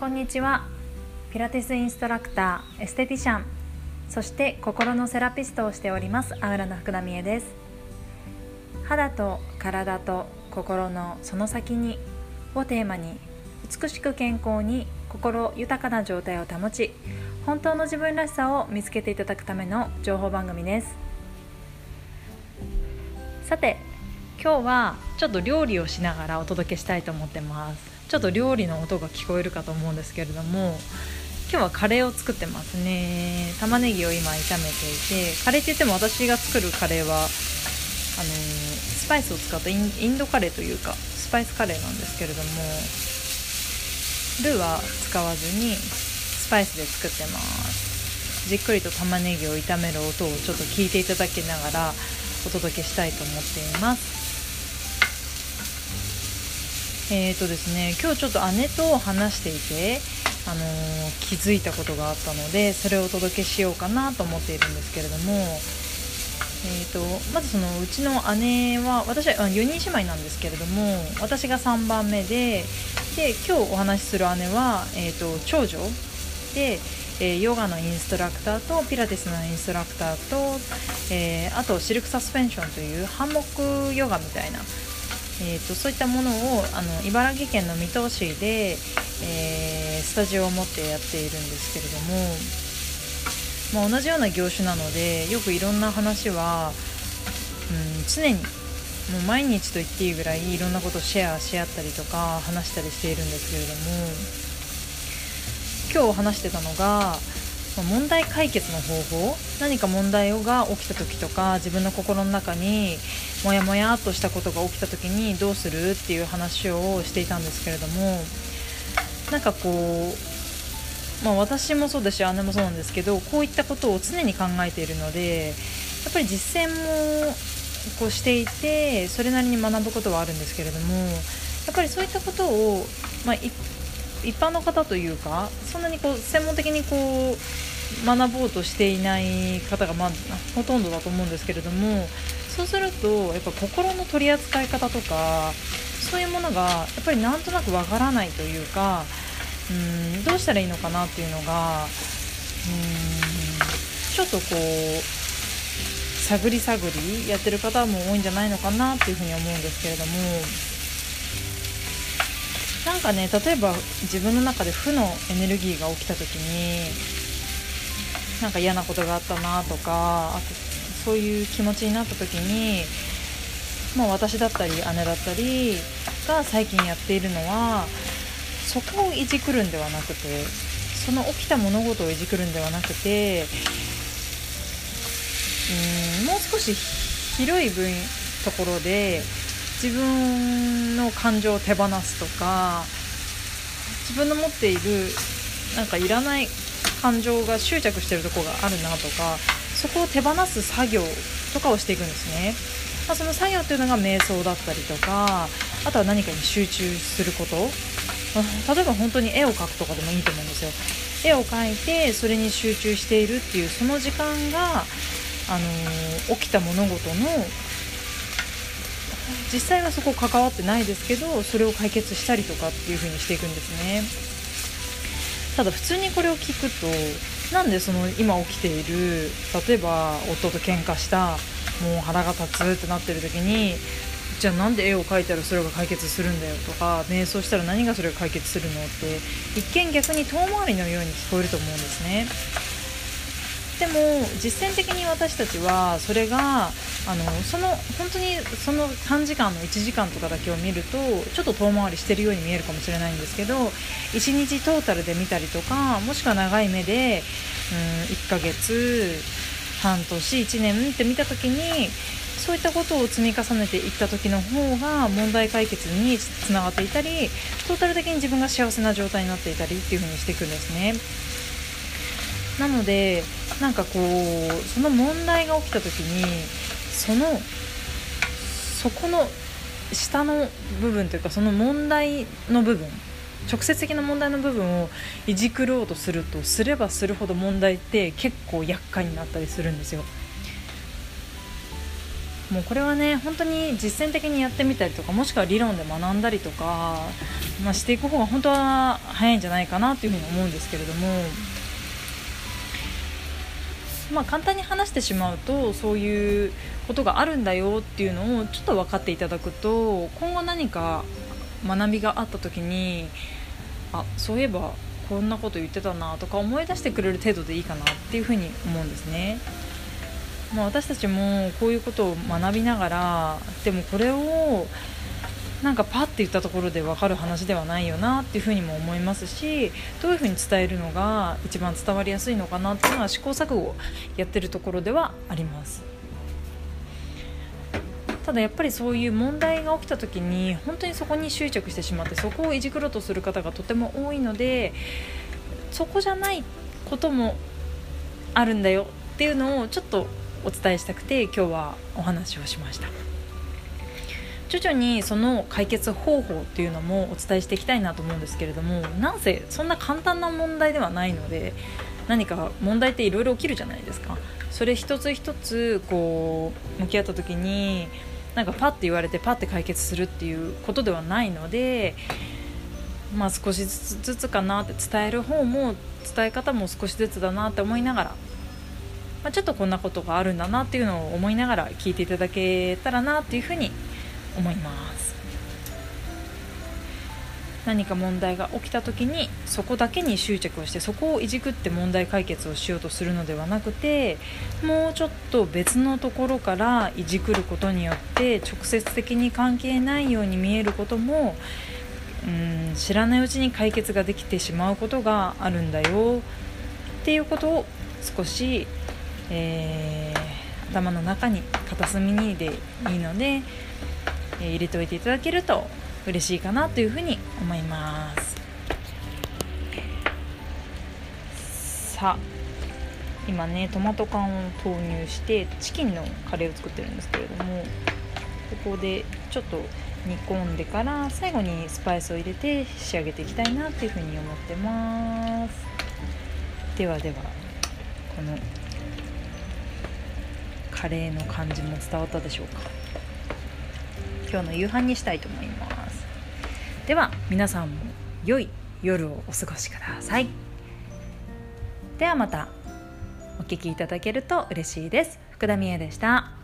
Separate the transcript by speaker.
Speaker 1: こんにちは。ピラティスインストラクターエステティシャン。そして心のセラピストをしておりますアウラの福田美恵です。肌と体と心のその先にをテーマに美しく健康に心豊かな状態を保ち本当の自分らしさを見つけていただくための情報番組です。さて今日はちょっと料理をしながらお届けしたいと思ってます。ちょっと料理の音が聞こえるかと思うんですけれども今日はカレーを作ってますね。玉ねぎを今炒めていてカレーって言っても私が作るカレーはあのスパイスを使ったインドカレーというかスパイスカレーなんですけれどもルーは使わずにスパイスで作ってます。じっくりと玉ねぎを炒める音をちょっと聞いていただきながらお届けしたいと思っています。えーとですね、今日ちょっと姉と話していて、あのー、気づいたことがあったのでそれをお届けしようかなと思っているんですけれども、えーと、まずそのうちの姉は私は4人姉妹なんですけれども私が3番目でで今日お話しする姉は、えーと、長女。で、え、ヨガのインストラクターとピラティスのインストラクターと、えー、あとシルクサスペンションというハンモックヨガみたいなえーと、そういったものをあの茨城県の水戸市で、えー、スタジオを持ってやっているんですけれども、まあ、同じような業種なのでよくいろんな話は、うん、常にもう毎日と言っていいぐらいいろんなことをシェアし合ったりとか話したりしているんですけれども今日話してたのが問題解決の方法何か問題が起きた時とか自分の心の中にモヤモヤっとしたことが起きた時にどうするっていう話をしていたんですけれどもなんかこう、まあ、私もそうだし姉もそうなんですけどこういったことを常に考えているのでやっぱり実践もこうしていてそれなりに学ぶことはあるんですけれどもやっぱりそういったことを、まあ、一般の方というかそんなにこう専門的にこう学ぼうとしていない方が、まあ、ほとんどだと思うんですけれどもそうするとやっぱ心の取り扱い方とかそういうものがやっぱりなんとなくわからないというかうんどうしたらいいのかなっていうのがうんちょっとこう探り探りやってる方も多いんじゃないのかなっていうふうに思うんですけれども。なんかね例えば自分の中で負のエネルギーが起きた時になんか嫌なことがあったなとかあとそういう気持ちになった時に、まあ、私だったり姉だったりが最近やっているのはそこをいじくるんではなくてその起きた物事をいじくるんではなくてうんもう少し広い分ところで自分の感情を手放すとか自分の持っているなんかいらない感情が執着してるとこがあるなとかそこを手放す作業とかをしていくんですね、まあ、その作業っていうのが瞑想だったりとかあとは何かに集中すること、例えば本当に絵を描くとかでもいいと思うんですよ。絵を描いてそれに集中しているっていうその時間が、あのー、起きた物事の実際はそこ関わってないですけどそれを解決したりとかっていう風にしていくんですね。ただ普通にこれを聞くとなんでその今起きている例えば夫と喧嘩したもう腹が立つってなってる時にじゃあなんで絵を描いたらそれが解決するんだよとか瞑想したら何がそれが解決するのって一見逆に遠回りのように聞こえると思うんですね。でも実践的に私たちはそれがあのその本当にその短時間の1時間とかだけを見るとちょっと遠回りしてるように見えるかもしれないんですけど1日トータルで見たりとかもしくは長い目でうん1ヶ月半年1年って見た時にそういったことを積み重ねていった時の方が問題解決につながっていたりトータル的に自分が幸せな状態になっていたりっていう風にしていくんですね。なのでなんかこうその問題が起きた時にそのそこの下の部分というかその問題の部分直接的な問題の部分をいじくろうとするとすればするほど問題って結構厄介になったりするんですよもうこれはね本当に実践的にやってみたりとかもしくは理論で学んだりとか、まあ、していく方が本当は早いんじゃないかなというふうに思うんですけれども。まあ、簡単に話してしまうとそういうことがあるんだよっていうのをちょっと分かっていただくと今後何か学びがあった時にあそういえばこんなこと言ってたなとか思い出してくれる程度でいいかなっていうふうに思うんですね。まあ、私たちもこういうことを学びながらでもこれをなんかパッて言ったところで分かる話ではないよなっていうふうにも思いますしどういうふうに伝えるのが一番伝わりやすいのかなっていうのは試行錯誤やってるところではあります。ただやっぱりそういう問題が起きた時に本当にそこに執着してしまってそこをいじくろうとする方がとても多いのでそこじゃないこともあるんだよっていうのをちょっとお伝えしたくて今日はお話をしました。徐々にその解決方法っていうのもお伝えしていきたいなと思うんですけれどもなんせそんな簡単な問題ではないので何か問題っていろいろ起きるじゃないですか。それ一つ一つこう向き合った時になんかパッて言われてパッて解決するっていうことではないのでまあ少しずつかなって伝える方も伝え方も少しずつだなって思いながらまあ、ちょっとこんなことがあるんだなっていうのを思いながら聞いていただけたらなっていうふうに思います。何か問題が起きた時にそこだけに執着をしてそこをいじくって問題解決をしようとするのではなくてもうちょっと別のところからいじくることによって直接的に関係ないように見えることもうん知らないうちに解決ができてしまうことがあるんだよ。っていうことを少しえー、頭の中に片隅にでいいので、え、入れておいていただけると嬉しいかなというふうに思います。さあ今ねトマト缶を投入してチキンのカレーを作ってるんですけれどもここでちょっと煮込んでから最後にスパイスを入れて仕上げていきたいなっていうふうに思ってます。ではではこのカレーの感じも伝わったでしょうか。今日の夕飯にしたいと思います。では皆さんも良い夜をお過ごしください。ではまたお聴きいただけると嬉しいです。福田美恵でした。